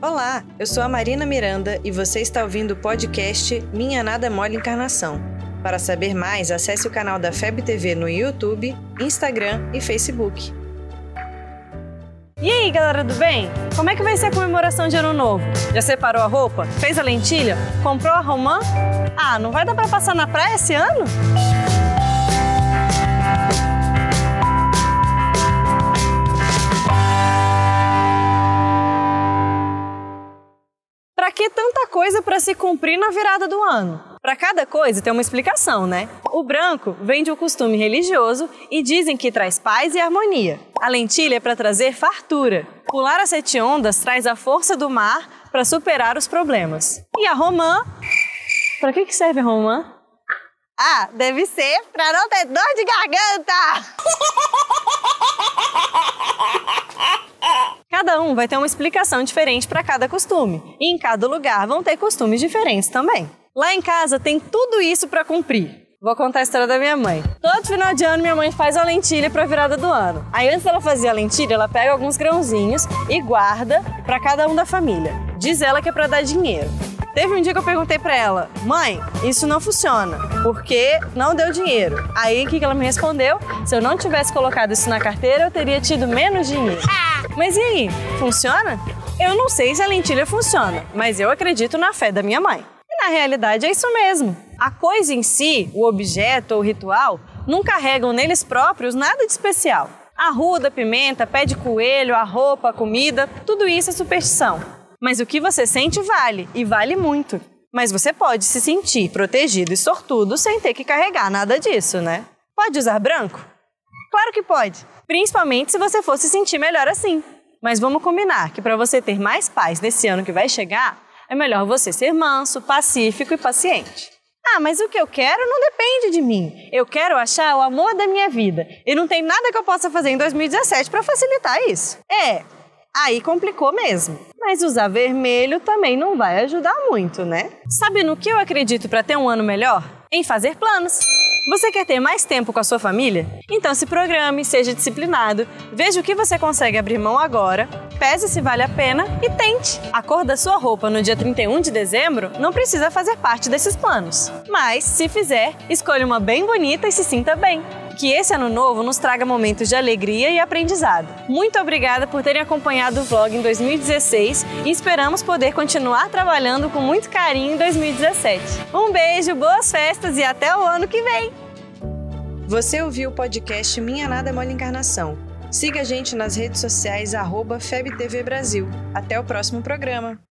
Olá, eu sou a Marina Miranda e você está ouvindo o podcast Minha Nada Mole Encarnação. Para saber mais, acesse o canal da FEB TV no YouTube, Instagram e Facebook. E aí, galera do bem? Como é que vai ser a comemoração de Ano Novo? Já separou a roupa? Fez a lentilha? Comprou a romã? Ah, não vai dar para passar na praia esse ano? Coisa para se cumprir na virada do ano? Para cada coisa tem uma explicação, né? O branco vem de um costume religioso e dizem que traz paz e harmonia. A lentilha é para trazer fartura. Pular as sete ondas traz a força do mar para superar os problemas. E a romã? Para que, que serve a romã? Ah, deve ser para não ter dor de garganta! Um vai ter uma explicação diferente para cada costume, e em cada lugar vão ter costumes diferentes também. Lá em casa tem tudo isso para cumprir. Vou contar a história da minha mãe. Todo final de ano minha mãe faz a lentilha para virada do ano. Aí antes dela fazer a lentilha, ela pega alguns grãozinhos e guarda para cada um da família. Diz ela que é para dar dinheiro. Teve um dia que eu perguntei para ela, mãe, isso não funciona, porque não deu dinheiro. Aí o que ela me respondeu? Se eu não tivesse colocado isso na carteira, eu teria tido menos dinheiro. Mas e aí, funciona? Eu não sei se a lentilha funciona, mas eu acredito na fé da minha mãe. E na realidade é isso mesmo. A coisa em si, o objeto ou o ritual, não carregam neles próprios nada de especial. A ruda, a pimenta, pé de coelho, a roupa, a comida, tudo isso é superstição. Mas o que você sente vale, e vale muito. Mas você pode se sentir protegido e sortudo sem ter que carregar nada disso, né? Pode usar branco? Claro que pode, principalmente se você for se sentir melhor assim. Mas vamos combinar que para você ter mais paz nesse ano que vai chegar, é melhor você ser manso, pacífico e paciente. Ah, mas o que eu quero não depende de mim. Eu quero achar o amor da minha vida. E não tem nada que eu possa fazer em 2017 para facilitar isso. É, aí complicou mesmo. Mas usar vermelho também não vai ajudar muito, né? Sabe no que eu acredito para ter um ano melhor? Em fazer planos. Você quer ter mais tempo com a sua família? Então se programe, seja disciplinado, veja o que você consegue abrir mão agora, pese se vale a pena e tente. A cor da sua roupa no dia 31 de dezembro não precisa fazer parte desses planos. Mas, se fizer, escolha uma bem bonita e se sinta bem que esse ano novo nos traga momentos de alegria e aprendizado. Muito obrigada por terem acompanhado o vlog em 2016 e esperamos poder continuar trabalhando com muito carinho em 2017. Um beijo, boas festas e até o ano que vem! Você ouviu o podcast Minha Nada Mole Encarnação. Siga a gente nas redes sociais, arroba FebTV Brasil. Até o próximo programa.